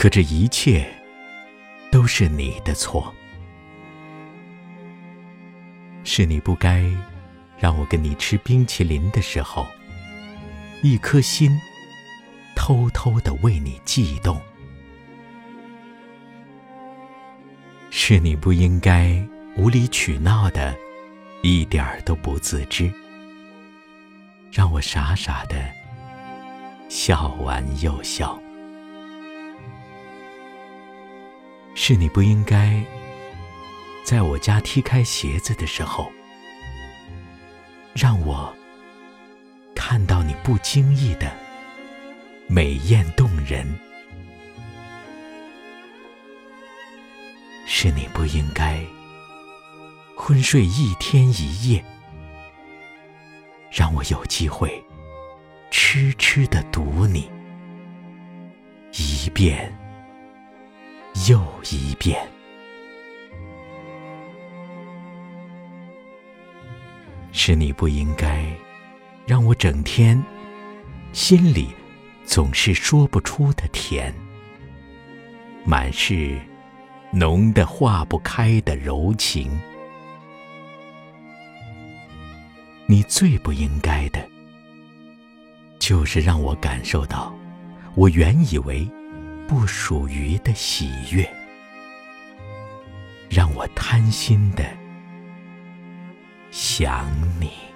可这一切都是你的错，是你不该让我跟你吃冰淇淋的时候，一颗心偷偷的为你悸动，是你不应该无理取闹的，一点儿都不自知，让我傻傻的笑完又笑。是你不应该在我家踢开鞋子的时候，让我看到你不经意的美艳动人。是你不应该昏睡一天一夜，让我有机会痴痴的读你一遍。又一遍，是你不应该让我整天心里总是说不出的甜，满是浓得化不开的柔情。你最不应该的，就是让我感受到我原以为。不属于的喜悦，让我贪心的想你。